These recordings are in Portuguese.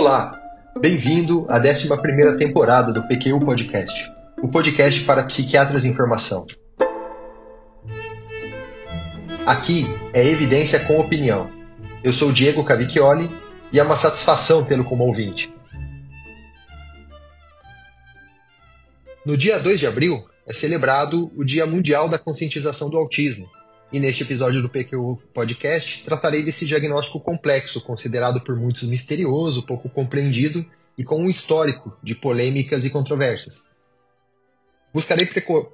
Olá, bem-vindo à 11ª temporada do PQU Podcast, o podcast para psiquiatras em formação. Aqui é evidência com opinião. Eu sou Diego Cavicchioli e é uma satisfação tê-lo como ouvinte. No dia 2 de abril é celebrado o Dia Mundial da Conscientização do Autismo, e neste episódio do PQ Podcast tratarei desse diagnóstico complexo, considerado por muitos misterioso, pouco compreendido e com um histórico de polêmicas e controvérsias. Buscarei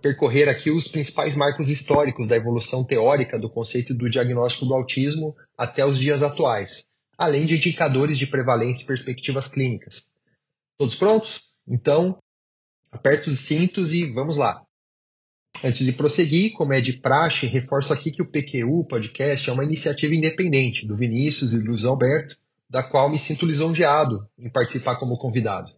percorrer aqui os principais marcos históricos da evolução teórica do conceito do diagnóstico do autismo até os dias atuais, além de indicadores de prevalência e perspectivas clínicas. Todos prontos? Então, aperta os cintos e vamos lá. Antes de prosseguir, como é de praxe, reforço aqui que o PQU Podcast é uma iniciativa independente do Vinícius e do Luiz Alberto, da qual me sinto lisonjeado em participar como convidado.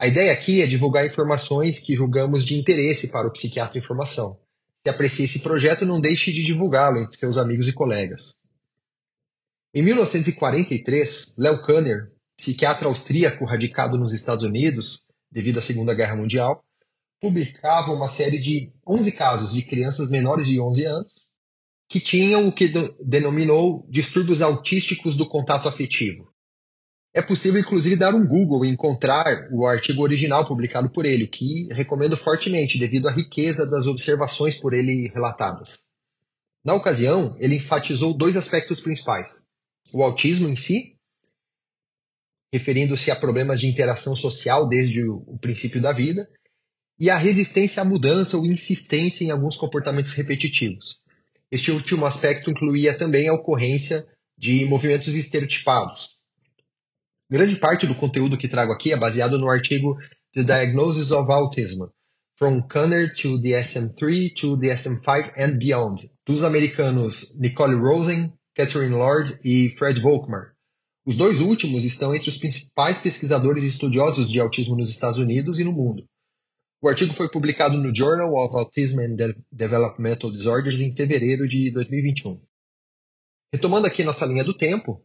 A ideia aqui é divulgar informações que julgamos de interesse para o psiquiatra em formação. Se aprecia esse projeto, não deixe de divulgá-lo entre seus amigos e colegas. Em 1943, Leo Kanner, psiquiatra austríaco radicado nos Estados Unidos devido à Segunda Guerra Mundial, publicava uma série de 11 casos de crianças menores de 11 anos que tinham o que denominou distúrbios autísticos do contato afetivo. É possível, inclusive, dar um Google e encontrar o artigo original publicado por ele, que recomendo fortemente devido à riqueza das observações por ele relatadas. Na ocasião, ele enfatizou dois aspectos principais: o autismo em si, referindo-se a problemas de interação social desde o princípio da vida, e a resistência à mudança ou insistência em alguns comportamentos repetitivos. Este último aspecto incluía também a ocorrência de movimentos estereotipados. Grande parte do conteúdo que trago aqui é baseado no artigo The Diagnosis of Autism, From Kanner to DSM-3 to DSM-5 and Beyond, dos americanos Nicole Rosen, Catherine Lord e Fred Volkmar. Os dois últimos estão entre os principais pesquisadores e estudiosos de autismo nos Estados Unidos e no mundo. O artigo foi publicado no Journal of Autism and De Developmental Disorders em fevereiro de 2021. Retomando aqui nossa linha do tempo,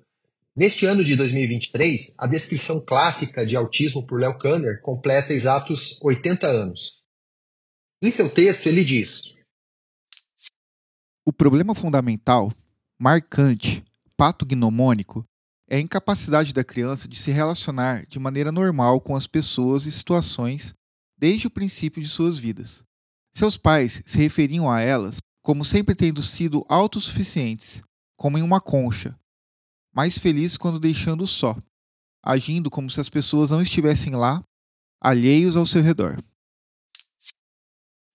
neste ano de 2023, a descrição clássica de autismo por Leo Kanner completa exatos 80 anos. Em seu texto, ele diz: O problema fundamental, marcante, patognomônico, é a incapacidade da criança de se relacionar de maneira normal com as pessoas e situações desde o princípio de suas vidas. Seus pais se referiam a elas como sempre tendo sido autossuficientes, como em uma concha, mais felizes quando deixando-o só, agindo como se as pessoas não estivessem lá, alheios ao seu redor.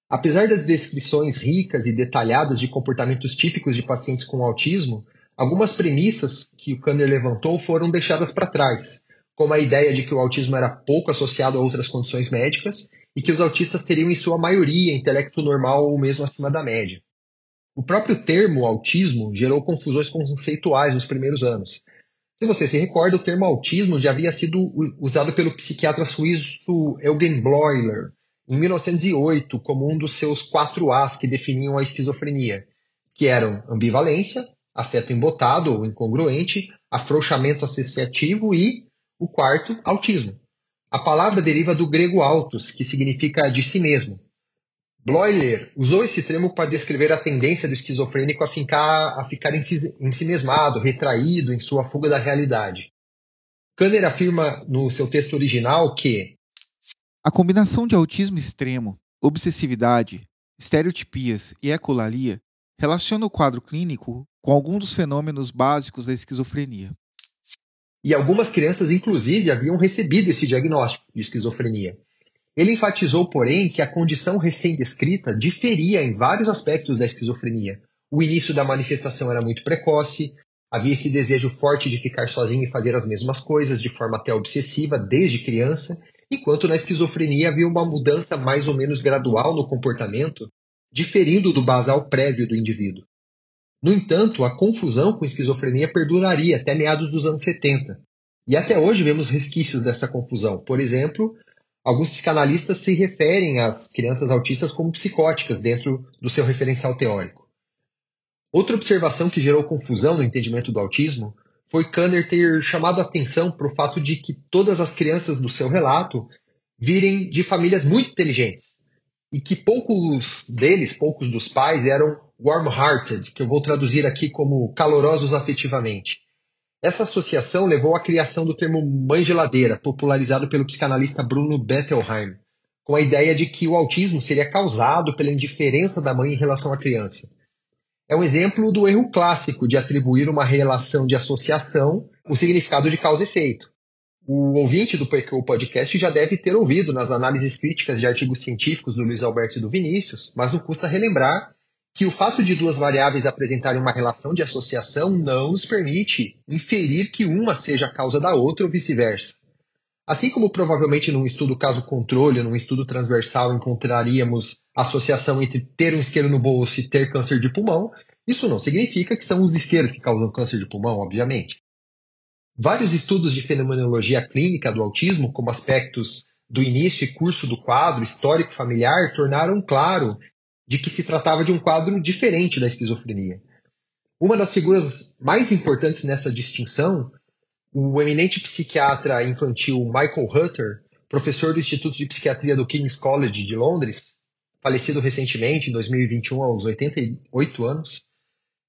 Apesar das descrições ricas e detalhadas de comportamentos típicos de pacientes com autismo, algumas premissas que o Kanner levantou foram deixadas para trás, como a ideia de que o autismo era pouco associado a outras condições médicas e que os autistas teriam, em sua maioria, intelecto normal ou mesmo acima da média. O próprio termo autismo gerou confusões conceituais nos primeiros anos. Se você se recorda, o termo autismo já havia sido usado pelo psiquiatra suíço Eugen Bleuler em 1908 como um dos seus quatro As que definiam a esquizofrenia, que eram ambivalência, afeto embotado ou incongruente, afrouxamento associativo e, o quarto, autismo. A palavra deriva do grego autos, que significa de si mesmo. Bloiler usou esse termo para descrever a tendência do esquizofrênico a ficar, a ficar retraído em sua fuga da realidade. Kanner afirma no seu texto original que a combinação de autismo extremo, obsessividade, estereotipias e ecolalia relaciona o quadro clínico com alguns dos fenômenos básicos da esquizofrenia. E algumas crianças, inclusive, haviam recebido esse diagnóstico de esquizofrenia. Ele enfatizou, porém, que a condição recém-descrita diferia em vários aspectos da esquizofrenia. O início da manifestação era muito precoce, havia esse desejo forte de ficar sozinho e fazer as mesmas coisas de forma até obsessiva desde criança, enquanto na esquizofrenia havia uma mudança mais ou menos gradual no comportamento, diferindo do basal prévio do indivíduo. No entanto, a confusão com esquizofrenia perduraria até meados dos anos 70. E até hoje vemos resquícios dessa confusão. Por exemplo, alguns psicanalistas se referem às crianças autistas como psicóticas dentro do seu referencial teórico. Outra observação que gerou confusão no entendimento do autismo foi Kanner ter chamado a atenção para o fato de que todas as crianças do seu relato virem de famílias muito inteligentes e que poucos deles, poucos dos pais, eram warm-hearted, que eu vou traduzir aqui como calorosos afetivamente. Essa associação levou à criação do termo mãe geladeira, popularizado pelo psicanalista Bruno Bettelheim, com a ideia de que o autismo seria causado pela indiferença da mãe em relação à criança. É um exemplo do erro clássico de atribuir uma relação de associação o significado de causa e efeito. O ouvinte do PQ Podcast já deve ter ouvido nas análises críticas de artigos científicos do Luiz Alberto e do Vinícius, mas não custa relembrar que o fato de duas variáveis apresentarem uma relação de associação não nos permite inferir que uma seja a causa da outra ou vice-versa. Assim como provavelmente num estudo caso-controle, num estudo transversal, encontraríamos associação entre ter um isqueiro no bolso e ter câncer de pulmão, isso não significa que são os isqueiros que causam câncer de pulmão, obviamente. Vários estudos de fenomenologia clínica do autismo, como aspectos do início e curso do quadro histórico familiar, tornaram claro de que se tratava de um quadro diferente da esquizofrenia. Uma das figuras mais importantes nessa distinção o eminente psiquiatra infantil Michael Hutter, professor do Instituto de Psiquiatria do King's College de Londres, falecido recentemente, em 2021, aos 88 anos,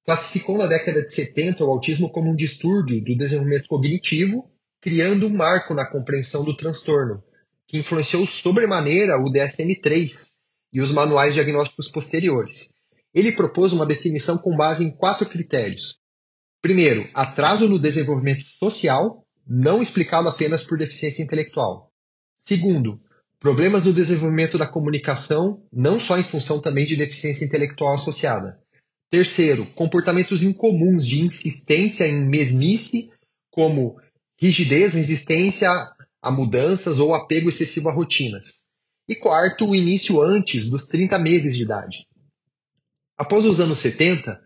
classificou na década de 70 o autismo como um distúrbio do desenvolvimento cognitivo, criando um marco na compreensão do transtorno, que influenciou sobremaneira o DSM-3 e os manuais diagnósticos posteriores. Ele propôs uma definição com base em quatro critérios: Primeiro, atraso no desenvolvimento social, não explicado apenas por deficiência intelectual. Segundo, problemas no desenvolvimento da comunicação, não só em função também de deficiência intelectual associada. Terceiro, comportamentos incomuns de insistência em mesmice, como rigidez, resistência a mudanças ou apego excessivo a rotinas. E quarto, o início antes dos 30 meses de idade. Após os anos 70,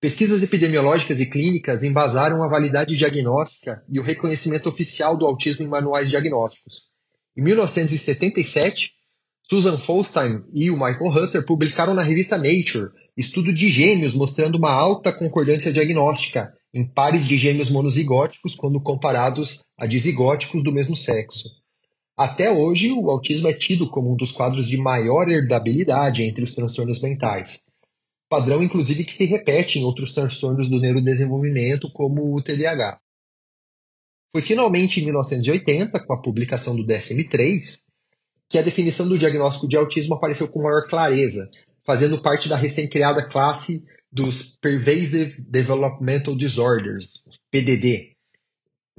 Pesquisas epidemiológicas e clínicas embasaram a validade diagnóstica e o reconhecimento oficial do autismo em manuais diagnósticos. Em 1977, Susan Folstein e o Michael Hutter publicaram na revista Nature estudo de gêmeos mostrando uma alta concordância diagnóstica em pares de gêmeos monozigóticos quando comparados a dizigóticos do mesmo sexo. Até hoje, o autismo é tido como um dos quadros de maior herdabilidade entre os transtornos mentais padrão inclusive que se repete em outros transtornos do neurodesenvolvimento, como o TDAH. Foi finalmente em 1980, com a publicação do DSM-3, que a definição do diagnóstico de autismo apareceu com maior clareza, fazendo parte da recém-criada classe dos Pervasive Developmental Disorders, PDD.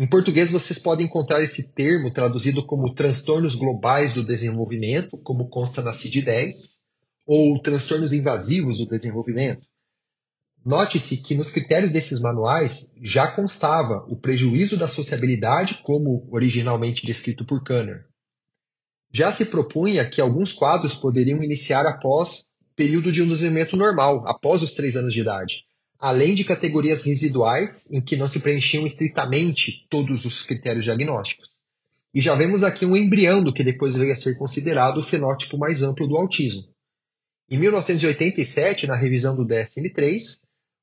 Em português, vocês podem encontrar esse termo traduzido como transtornos globais do desenvolvimento, como consta na CID-10, ou transtornos invasivos do desenvolvimento. Note-se que nos critérios desses manuais já constava o prejuízo da sociabilidade, como originalmente descrito por Kanner. Já se propunha que alguns quadros poderiam iniciar após período de desenvolvimento normal, após os três anos de idade, além de categorias residuais em que não se preenchiam estritamente todos os critérios diagnósticos. E já vemos aqui um embrião do que depois veio a ser considerado o fenótipo mais amplo do autismo. Em 1987, na revisão do DSM-3,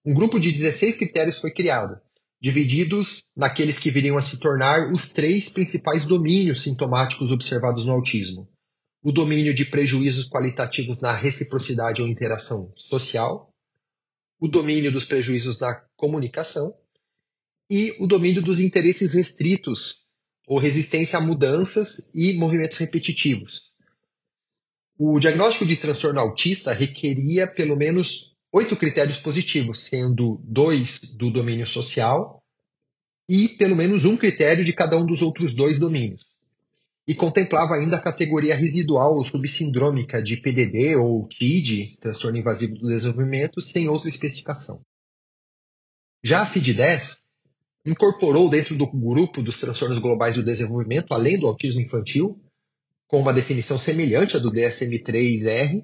um grupo de 16 critérios foi criado, divididos naqueles que viriam a se tornar os três principais domínios sintomáticos observados no autismo. O domínio de prejuízos qualitativos na reciprocidade ou interação social, o domínio dos prejuízos na comunicação e o domínio dos interesses restritos ou resistência a mudanças e movimentos repetitivos, o diagnóstico de transtorno autista requeria pelo menos oito critérios positivos, sendo dois do domínio social e pelo menos um critério de cada um dos outros dois domínios. E contemplava ainda a categoria residual ou subsindrômica de PDD ou TID, transtorno invasivo do desenvolvimento, sem outra especificação. Já a CID-10 incorporou dentro do grupo dos transtornos globais do desenvolvimento, além do autismo infantil, com uma definição semelhante à do DSM-3R,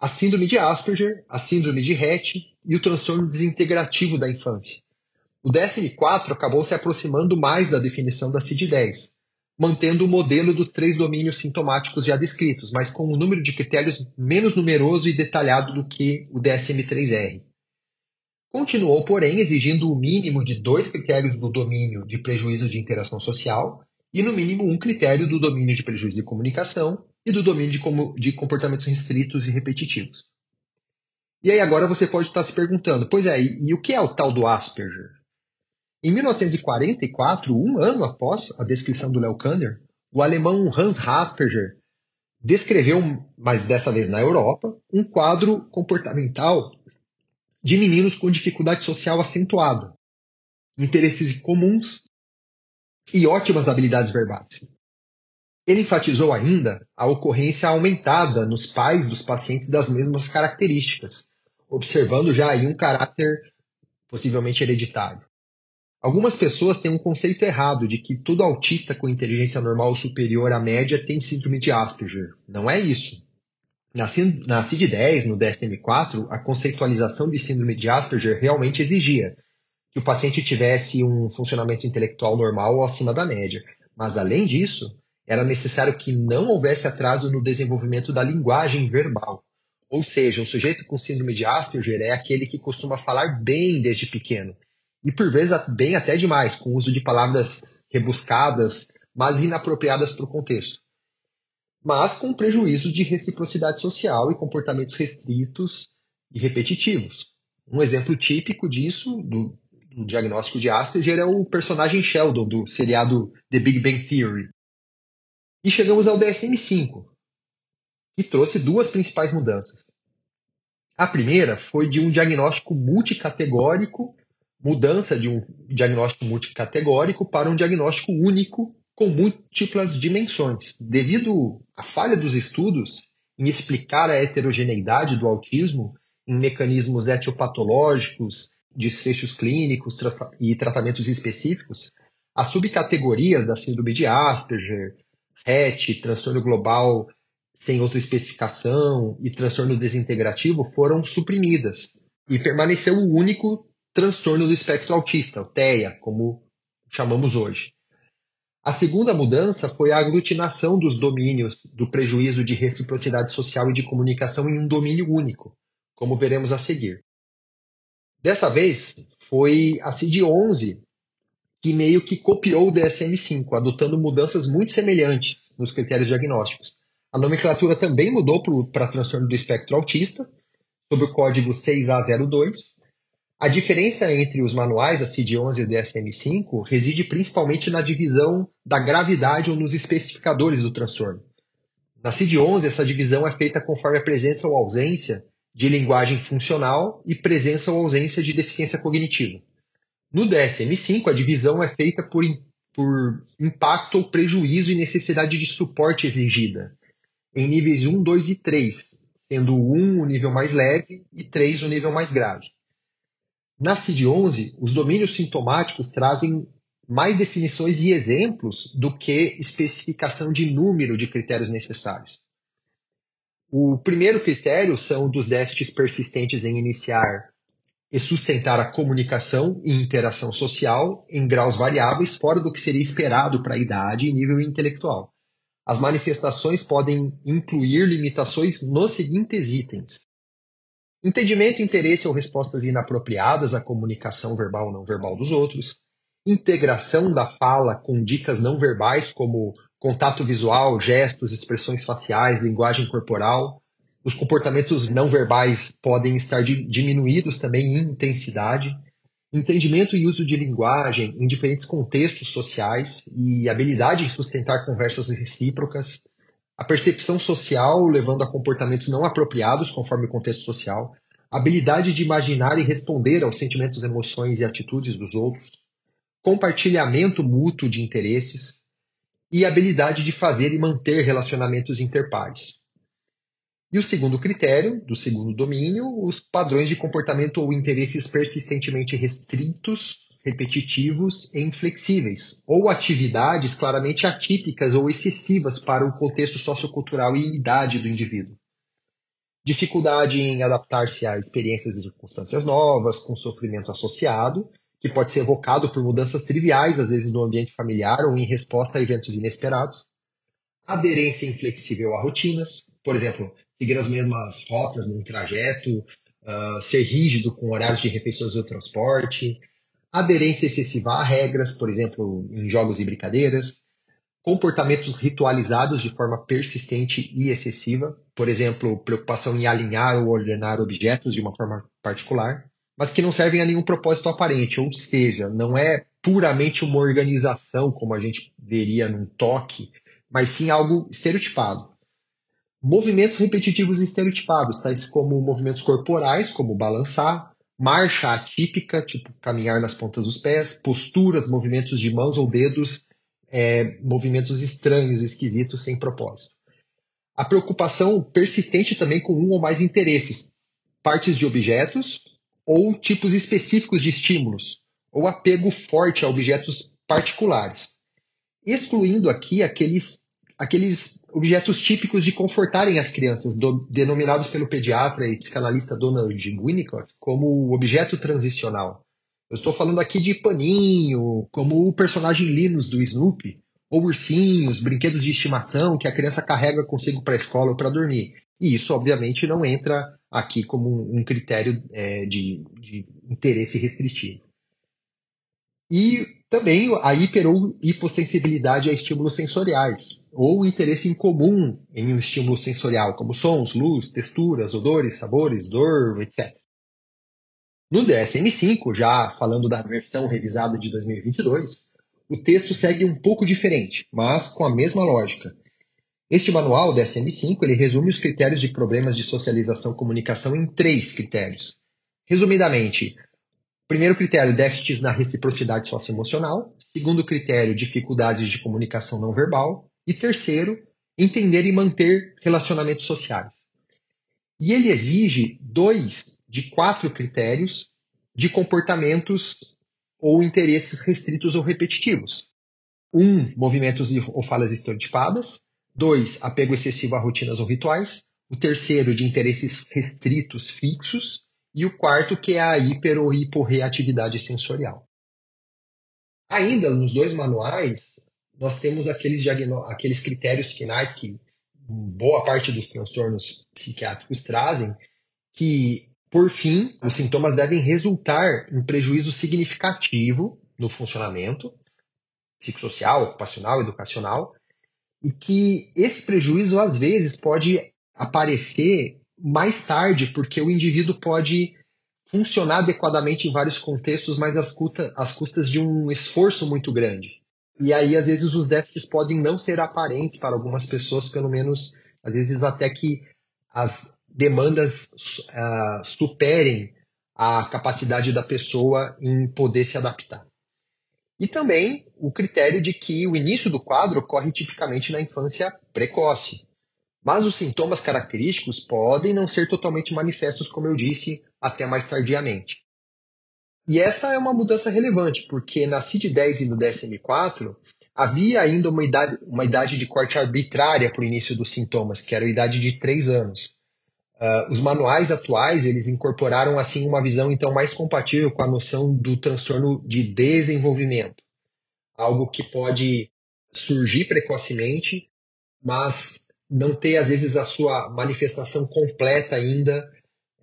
a síndrome de Asperger, a síndrome de Rett e o transtorno desintegrativo da infância. O DSM-4 acabou se aproximando mais da definição da CID-10, mantendo o modelo dos três domínios sintomáticos já descritos, mas com um número de critérios menos numeroso e detalhado do que o DSM-3R. Continuou, porém, exigindo o mínimo de dois critérios do domínio de prejuízo de interação social e, no mínimo, um critério do domínio de prejuízo de comunicação e do domínio de, de comportamentos restritos e repetitivos. E aí agora você pode estar se perguntando, pois é, e, e o que é o tal do Asperger? Em 1944, um ano após a descrição do Léo Kanner, o alemão Hans Asperger descreveu, mas dessa vez na Europa, um quadro comportamental de meninos com dificuldade social acentuada, interesses comuns e ótimas habilidades verbais. Ele enfatizou ainda a ocorrência aumentada nos pais dos pacientes das mesmas características, observando já aí um caráter possivelmente hereditário. Algumas pessoas têm um conceito errado de que todo autista com inteligência normal superior à média tem síndrome de Asperger. Não é isso. Na, na CID-10, no DSM-4, a conceitualização de síndrome de Asperger realmente exigia que o paciente tivesse um funcionamento intelectual normal ou acima da média. Mas, além disso, era necessário que não houvesse atraso no desenvolvimento da linguagem verbal. Ou seja, um sujeito com síndrome de Asperger é aquele que costuma falar bem desde pequeno. E por vezes bem até demais, com o uso de palavras rebuscadas, mas inapropriadas para o contexto mas com prejuízo de reciprocidade social e comportamentos restritos e repetitivos. Um exemplo típico disso, do, do diagnóstico de Asperger, é o personagem Sheldon, do seriado The Big Bang Theory. E chegamos ao DSM-5, que trouxe duas principais mudanças. A primeira foi de um diagnóstico multicategórico, mudança de um diagnóstico multicategórico para um diagnóstico único com múltiplas dimensões. Devido à falha dos estudos em explicar a heterogeneidade do autismo em mecanismos etiopatológicos, desfechos clínicos e tratamentos específicos, as subcategorias da síndrome de Asperger, RET, transtorno global sem outra especificação e transtorno desintegrativo foram suprimidas e permaneceu o único transtorno do espectro autista, o TEA, como chamamos hoje. A segunda mudança foi a aglutinação dos domínios do prejuízo de reciprocidade social e de comunicação em um domínio único, como veremos a seguir. Dessa vez, foi a CID-11 que meio que copiou o DSM-5, adotando mudanças muito semelhantes nos critérios diagnósticos. A nomenclatura também mudou para transtorno do espectro autista, sob o código 6A02, a diferença entre os manuais, a CID-11 e o DSM-5, reside principalmente na divisão da gravidade ou nos especificadores do transtorno. Na CID-11, essa divisão é feita conforme a presença ou ausência de linguagem funcional e presença ou ausência de deficiência cognitiva. No DSM-5, a divisão é feita por, por impacto ou prejuízo e necessidade de suporte exigida, em níveis 1, 2 e 3, sendo 1 o nível mais leve e 3 o nível mais grave. Na CID-11, os domínios sintomáticos trazem mais definições e exemplos do que especificação de número de critérios necessários. O primeiro critério são dos déficits persistentes em iniciar e sustentar a comunicação e interação social em graus variáveis fora do que seria esperado para a idade e nível intelectual. As manifestações podem incluir limitações nos seguintes itens: Entendimento, interesse ou respostas inapropriadas à comunicação verbal ou não verbal dos outros. Integração da fala com dicas não verbais, como contato visual, gestos, expressões faciais, linguagem corporal. Os comportamentos não verbais podem estar diminuídos também em intensidade. Entendimento e uso de linguagem em diferentes contextos sociais e habilidade em sustentar conversas recíprocas a percepção social levando a comportamentos não apropriados conforme o contexto social, a habilidade de imaginar e responder aos sentimentos, emoções e atitudes dos outros, compartilhamento mútuo de interesses. E a habilidade de fazer e manter relacionamentos interpares. E o segundo critério, do segundo domínio, os padrões de comportamento ou interesses persistentemente restritos repetitivos e inflexíveis, ou atividades claramente atípicas ou excessivas para o contexto sociocultural e idade do indivíduo. Dificuldade em adaptar-se a experiências e circunstâncias novas, com sofrimento associado, que pode ser evocado por mudanças triviais, às vezes no ambiente familiar ou em resposta a eventos inesperados. Aderência inflexível a rotinas, por exemplo, seguir as mesmas rotas num trajeto, uh, ser rígido com horários de refeições e transporte, aderência excessiva a regras, por exemplo, em jogos e brincadeiras, comportamentos ritualizados de forma persistente e excessiva, por exemplo, preocupação em alinhar ou ordenar objetos de uma forma particular, mas que não servem a nenhum propósito aparente, ou seja, não é puramente uma organização como a gente veria num toque, mas sim algo estereotipado. Movimentos repetitivos estereotipados, tais como movimentos corporais, como balançar, marcha atípica, tipo caminhar nas pontas dos pés, posturas, movimentos de mãos ou dedos, é, movimentos estranhos, esquisitos, sem propósito. A preocupação persistente também com um ou mais interesses, partes de objetos ou tipos específicos de estímulos, ou apego forte a objetos particulares, excluindo aqui aqueles, aqueles objetos típicos de confortarem as crianças, do, denominados pelo pediatra e psicanalista Donald Winnicott como objeto transicional. Eu estou falando aqui de paninho, como o personagem Linus do Snoopy, ou ursinhos, brinquedos de estimação que a criança carrega consigo para a escola ou para dormir. E isso, obviamente, não entra aqui como um critério é, de, de interesse restritivo. E também a hiper ou hipossensibilidade a estímulos sensoriais, ou interesse em comum em um estímulo sensorial, como sons, luz, texturas, odores, sabores, dor, etc. No DSM-5, já falando da versão revisada de 2022, o texto segue um pouco diferente, mas com a mesma lógica. Este manual, DSM-5, ele resume os critérios de problemas de socialização e comunicação em três critérios. Resumidamente, primeiro critério, déficits na reciprocidade socioemocional. Segundo critério, dificuldades de comunicação não verbal. E terceiro, entender e manter relacionamentos sociais. E ele exige dois de quatro critérios de comportamentos ou interesses restritos ou repetitivos. Um, movimentos ou falas estereotipadas. Dois, apego excessivo a rotinas ou rituais. O terceiro, de interesses restritos fixos. E o quarto, que é a hiper ou hiporreatividade sensorial. Ainda nos dois manuais, nós temos aqueles, aqueles critérios finais que boa parte dos transtornos psiquiátricos trazem, que, por fim, os sintomas devem resultar em prejuízo significativo no funcionamento psicossocial, ocupacional, educacional, e que esse prejuízo, às vezes, pode aparecer mais tarde, porque o indivíduo pode funcionar adequadamente em vários contextos, mas às, às custas de um esforço muito grande. E aí, às vezes, os déficits podem não ser aparentes para algumas pessoas, pelo menos, às vezes, até que as demandas uh, superem a capacidade da pessoa em poder se adaptar. E também o critério de que o início do quadro ocorre tipicamente na infância precoce. Mas os sintomas característicos podem não ser totalmente manifestos, como eu disse, até mais tardiamente. E essa é uma mudança relevante, porque na CID-10 e no DSM-4 havia ainda uma idade, uma idade de corte arbitrária para o início dos sintomas, que era a idade de 3 anos. Uh, os manuais atuais eles incorporaram assim uma visão então mais compatível com a noção do transtorno de desenvolvimento, algo que pode surgir precocemente, mas não ter às vezes a sua manifestação completa ainda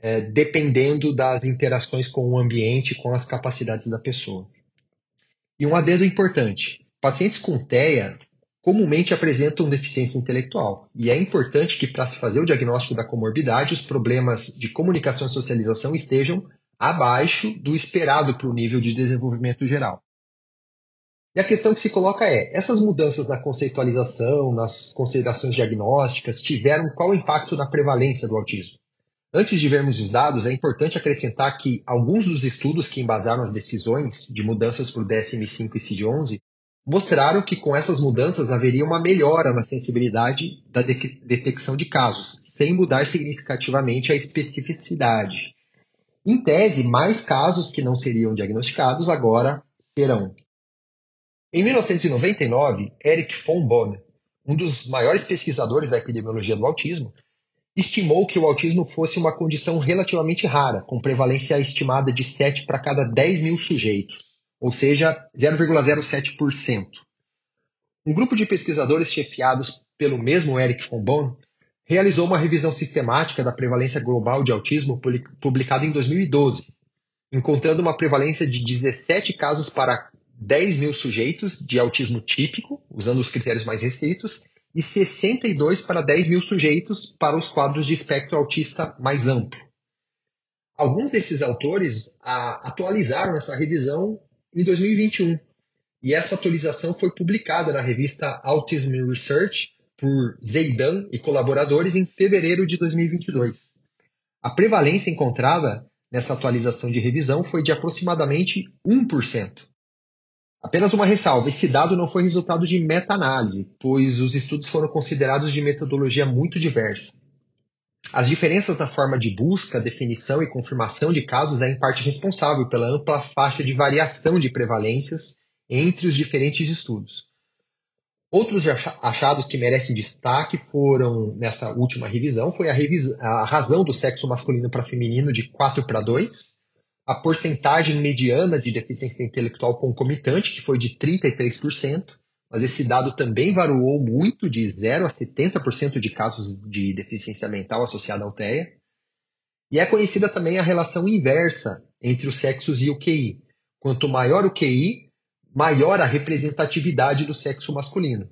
é, dependendo das interações com o ambiente, com as capacidades da pessoa. E um adendo importante: pacientes com TEA comumente apresentam deficiência intelectual, e é importante que, para se fazer o diagnóstico da comorbidade, os problemas de comunicação e socialização estejam abaixo do esperado para o nível de desenvolvimento geral. E a questão que se coloca é: essas mudanças na conceitualização, nas considerações diagnósticas, tiveram qual impacto na prevalência do autismo? Antes de vermos os dados, é importante acrescentar que alguns dos estudos que embasaram as decisões de mudanças para o DSM-5 e CID-11 mostraram que com essas mudanças haveria uma melhora na sensibilidade da de detecção de casos, sem mudar significativamente a especificidade. Em tese, mais casos que não seriam diagnosticados agora serão. Em 1999, Eric von Bonn, um dos maiores pesquisadores da epidemiologia do autismo, estimou que o autismo fosse uma condição relativamente rara, com prevalência estimada de 7 para cada 10 mil sujeitos, ou seja, 0,07%. Um grupo de pesquisadores chefiados pelo mesmo Eric von Bonn realizou uma revisão sistemática da prevalência global de autismo publicada em 2012, encontrando uma prevalência de 17 casos para 10 mil sujeitos de autismo típico, usando os critérios mais restritos, e 62 para 10 mil sujeitos para os quadros de espectro autista mais amplo. Alguns desses autores a, atualizaram essa revisão em 2021, e essa atualização foi publicada na revista Autism Research por Zeidan e colaboradores em fevereiro de 2022. A prevalência encontrada nessa atualização de revisão foi de aproximadamente 1%. Apenas uma ressalva: esse dado não foi resultado de meta-análise, pois os estudos foram considerados de metodologia muito diversa. As diferenças na forma de busca, definição e confirmação de casos é em parte responsável pela ampla faixa de variação de prevalências entre os diferentes estudos. Outros achados que merecem destaque foram, nessa última revisão, foi a, a razão do sexo masculino para feminino de 4 para 2, a porcentagem mediana de deficiência intelectual concomitante, que foi de 33%, mas esse dado também variou muito, de 0 a 70% de casos de deficiência mental associada ao TEA. E é conhecida também a relação inversa entre os sexos e o QI. Quanto maior o QI, maior a representatividade do sexo masculino.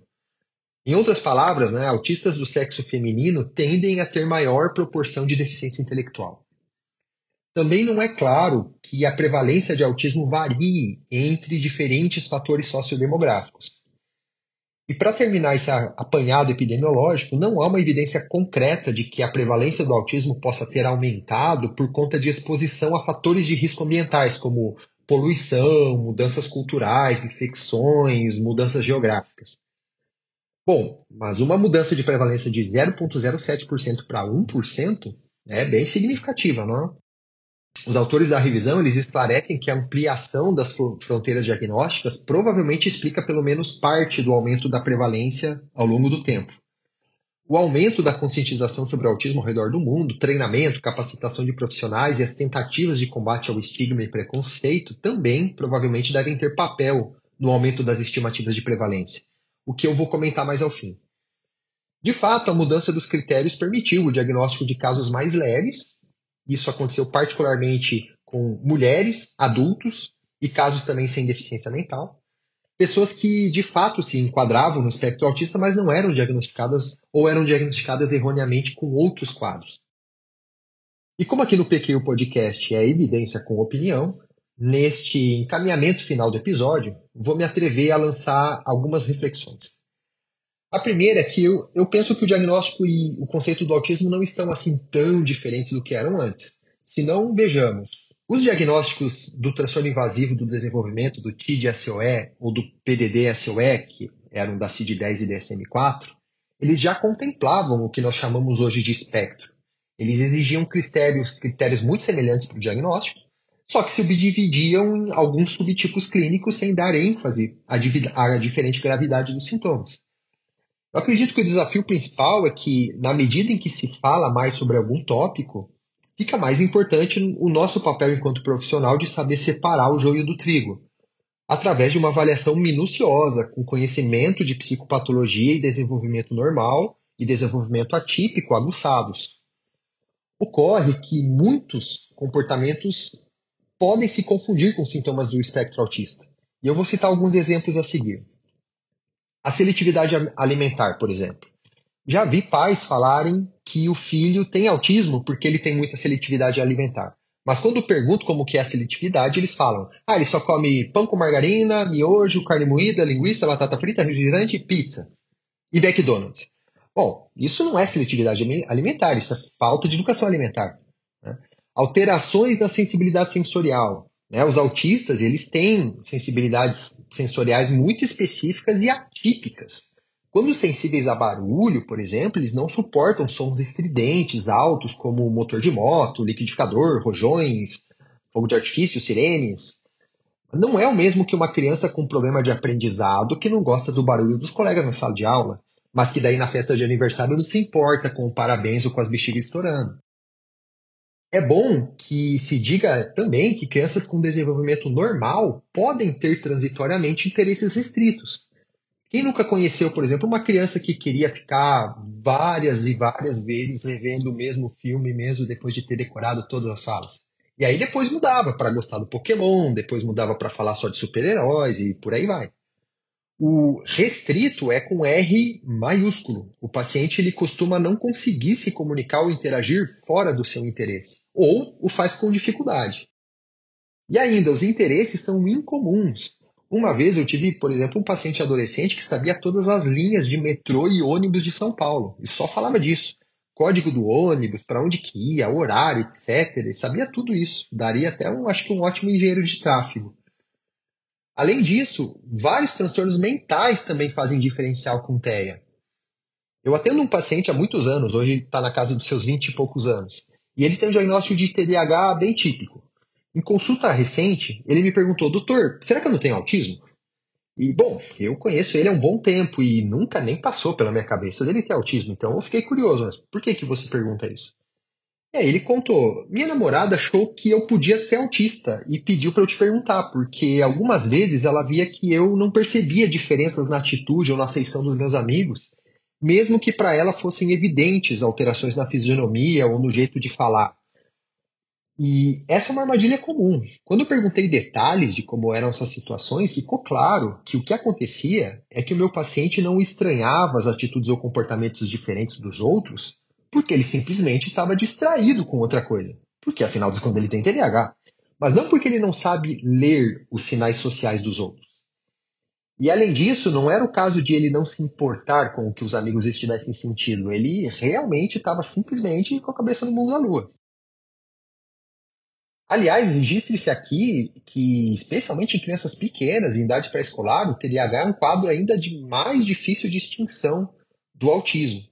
Em outras palavras, né, autistas do sexo feminino tendem a ter maior proporção de deficiência intelectual. Também não é claro que a prevalência de autismo varie entre diferentes fatores sociodemográficos. E para terminar esse apanhado epidemiológico, não há uma evidência concreta de que a prevalência do autismo possa ter aumentado por conta de exposição a fatores de risco ambientais, como poluição, mudanças culturais, infecções, mudanças geográficas. Bom, mas uma mudança de prevalência de 0,07% para 1% é bem significativa, não é? Os autores da revisão eles esclarecem que a ampliação das fronteiras diagnósticas provavelmente explica pelo menos parte do aumento da prevalência ao longo do tempo. O aumento da conscientização sobre o autismo ao redor do mundo, treinamento, capacitação de profissionais e as tentativas de combate ao estigma e preconceito também provavelmente devem ter papel no aumento das estimativas de prevalência, o que eu vou comentar mais ao fim. De fato, a mudança dos critérios permitiu o diagnóstico de casos mais leves. Isso aconteceu particularmente com mulheres, adultos e casos também sem deficiência mental pessoas que de fato se enquadravam no espectro autista, mas não eram diagnosticadas ou eram diagnosticadas erroneamente com outros quadros. E como aqui no PQ Podcast é evidência com opinião, neste encaminhamento final do episódio, vou me atrever a lançar algumas reflexões. A primeira é que eu, eu penso que o diagnóstico e o conceito do autismo não estão assim tão diferentes do que eram antes. Se não, vejamos. Os diagnósticos do transtorno invasivo do desenvolvimento, do TID-SOE ou do PDD-SOE, que eram da CID-10 e DSM-4, eles já contemplavam o que nós chamamos hoje de espectro. Eles exigiam critérios, critérios muito semelhantes para o diagnóstico, só que subdividiam em alguns subtipos clínicos sem dar ênfase à, à diferente gravidade dos sintomas. Eu acredito que o desafio principal é que, na medida em que se fala mais sobre algum tópico, fica mais importante o nosso papel enquanto profissional de saber separar o joio do trigo, através de uma avaliação minuciosa, com conhecimento de psicopatologia e desenvolvimento normal e desenvolvimento atípico aguçados. Ocorre que muitos comportamentos podem se confundir com sintomas do espectro autista. E eu vou citar alguns exemplos a seguir. A seletividade alimentar, por exemplo. Já vi pais falarem que o filho tem autismo porque ele tem muita seletividade alimentar. Mas quando pergunto como que é a seletividade, eles falam: ah, ele só come pão com margarina, miojo, carne moída, linguiça, batata frita, refrigerante pizza. E McDonald's. Bom, isso não é seletividade alimentar, isso é falta de educação alimentar. Né? Alterações da sensibilidade sensorial. Né? Os autistas, eles têm sensibilidades sensoriais muito específicas e atípicas. Quando sensíveis a barulho, por exemplo, eles não suportam sons estridentes, altos, como motor de moto, liquidificador, rojões, fogo de artifício, sirenes. Não é o mesmo que uma criança com problema de aprendizado que não gosta do barulho dos colegas na sala de aula, mas que daí na festa de aniversário não se importa com o parabéns ou com as bexigas estourando. É bom que se diga também que crianças com desenvolvimento normal podem ter transitoriamente interesses restritos, Quem nunca conheceu, por exemplo, uma criança que queria ficar várias e várias vezes revendo o mesmo filme, mesmo depois de ter decorado todas as salas? E aí depois mudava para gostar do Pokémon, depois mudava para falar só de super-heróis e por aí vai. O restrito é com R maiúsculo. O paciente ele costuma não conseguir se comunicar ou interagir fora do seu interesse, ou o faz com dificuldade. E ainda, os interesses são incomuns. Uma vez eu tive, por exemplo, um paciente adolescente que sabia todas as linhas de metrô e ônibus de São Paulo e só falava disso. Código do ônibus, para onde que ia, horário, etc. Ele sabia tudo isso. Daria até, um, acho que, um ótimo engenheiro de tráfego. Além disso, vários transtornos mentais também fazem diferencial com TEA. Eu atendo um paciente há muitos anos, hoje está na casa dos seus 20 e poucos anos, e ele tem um diagnóstico de TDAH bem típico. Em consulta recente, ele me perguntou, doutor, será que eu não tenho autismo? E, bom, eu conheço ele há um bom tempo e nunca nem passou pela minha cabeça dele ter autismo, então eu fiquei curioso, mas por que, que você pergunta isso? Aí ele contou, minha namorada achou que eu podia ser autista e pediu para eu te perguntar, porque algumas vezes ela via que eu não percebia diferenças na atitude ou na afeição dos meus amigos, mesmo que para ela fossem evidentes alterações na fisionomia ou no jeito de falar. E essa é uma armadilha comum. Quando eu perguntei detalhes de como eram essas situações, ficou claro que o que acontecia é que o meu paciente não estranhava as atitudes ou comportamentos diferentes dos outros, porque ele simplesmente estava distraído com outra coisa. Porque afinal de contas ele tem TDAH. Mas não porque ele não sabe ler os sinais sociais dos outros. E além disso, não era o caso de ele não se importar com o que os amigos estivessem sentindo. Ele realmente estava simplesmente com a cabeça no mundo da lua. Aliás, registre-se aqui que, especialmente em crianças pequenas, em idade pré-escolar, o TDAH é um quadro ainda de mais difícil de extinção do autismo.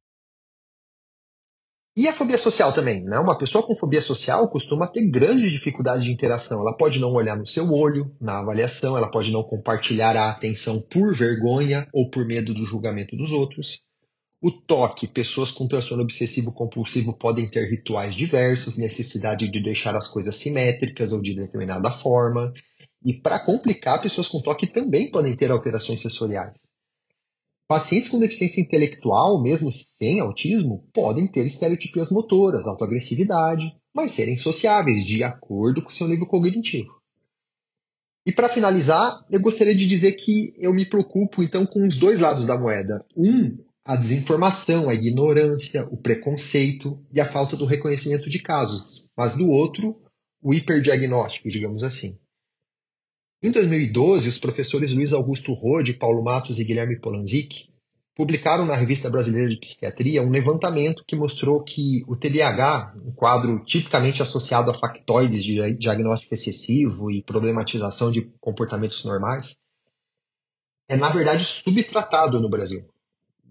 E a fobia social também, né? Uma pessoa com fobia social costuma ter grandes dificuldades de interação. Ela pode não olhar no seu olho, na avaliação, ela pode não compartilhar a atenção por vergonha ou por medo do julgamento dos outros. O toque, pessoas com transtorno obsessivo compulsivo podem ter rituais diversos, necessidade de deixar as coisas simétricas ou de determinada forma. E para complicar, pessoas com toque também podem ter alterações sensoriais. Pacientes com deficiência intelectual, mesmo sem autismo, podem ter estereotipias motoras, autoagressividade, mas serem sociáveis de acordo com seu nível cognitivo. E para finalizar, eu gostaria de dizer que eu me preocupo então com os dois lados da moeda. Um a desinformação, a ignorância, o preconceito e a falta do reconhecimento de casos, mas do outro, o hiperdiagnóstico, digamos assim. Em 2012, os professores Luiz Augusto Rode, Paulo Matos e Guilherme Polanzik publicaram na Revista Brasileira de Psiquiatria um levantamento que mostrou que o TDAH, um quadro tipicamente associado a factoides de diagnóstico excessivo e problematização de comportamentos normais, é na verdade subtratado no Brasil.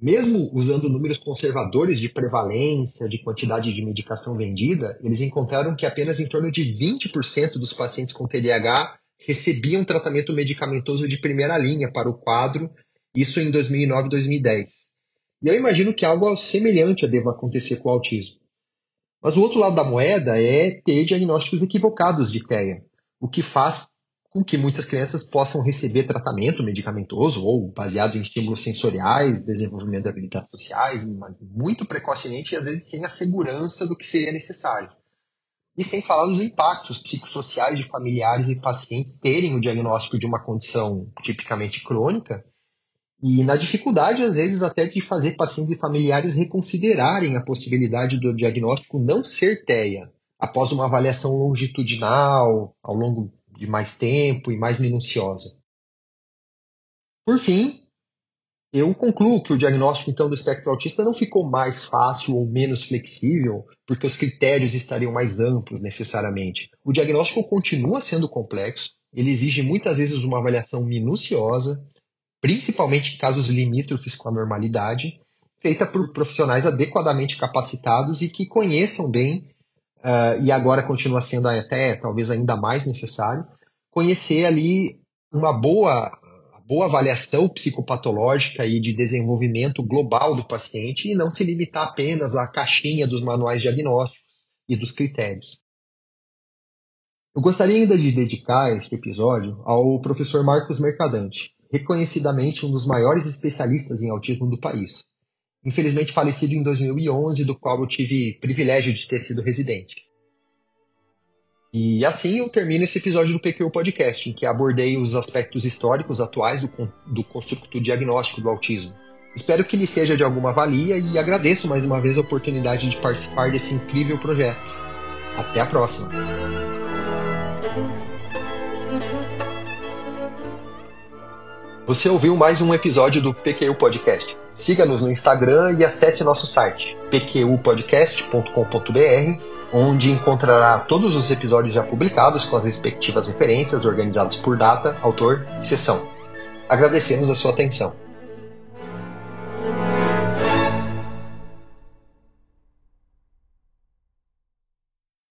Mesmo usando números conservadores de prevalência, de quantidade de medicação vendida, eles encontraram que apenas em torno de 20% dos pacientes com TDAH recebiam tratamento medicamentoso de primeira linha para o quadro, isso em 2009 e 2010. E eu imagino que algo semelhante deva acontecer com o autismo. Mas o outro lado da moeda é ter diagnósticos equivocados de TEA, o que faz com que muitas crianças possam receber tratamento medicamentoso ou baseado em estímulos sensoriais, desenvolvimento de habilidades sociais, mas muito precocemente e às vezes sem a segurança do que seria necessário. E sem falar dos impactos psicossociais de familiares e pacientes terem o diagnóstico de uma condição tipicamente crônica e na dificuldade, às vezes, até de fazer pacientes e familiares reconsiderarem a possibilidade do diagnóstico não ser TEA, após uma avaliação longitudinal, ao longo de mais tempo e mais minuciosa. Por fim, eu concluo que o diagnóstico então do espectro autista não ficou mais fácil ou menos flexível, porque os critérios estariam mais amplos necessariamente. O diagnóstico continua sendo complexo, ele exige muitas vezes uma avaliação minuciosa, principalmente em casos limítrofes com a normalidade, feita por profissionais adequadamente capacitados e que conheçam bem uh, e agora continua sendo até talvez ainda mais necessário, conhecer ali uma boa, boa avaliação psicopatológica e de desenvolvimento global do paciente e não se limitar apenas à caixinha dos manuais diagnósticos e dos critérios. Eu gostaria ainda de dedicar este episódio ao professor Marcos Mercadante, reconhecidamente um dos maiores especialistas em autismo do país. Infelizmente falecido em 2011, do qual eu tive privilégio de ter sido residente. E assim eu termino esse episódio do PQ Podcast, em que abordei os aspectos históricos atuais do, do construto diagnóstico do autismo. Espero que lhe seja de alguma valia e agradeço mais uma vez a oportunidade de participar desse incrível projeto. Até a próxima! Você ouviu mais um episódio do PQU Podcast. Siga-nos no Instagram e acesse nosso site pqpodcast.com.br, onde encontrará todos os episódios já publicados com as respectivas referências organizadas por data, autor e sessão. Agradecemos a sua atenção.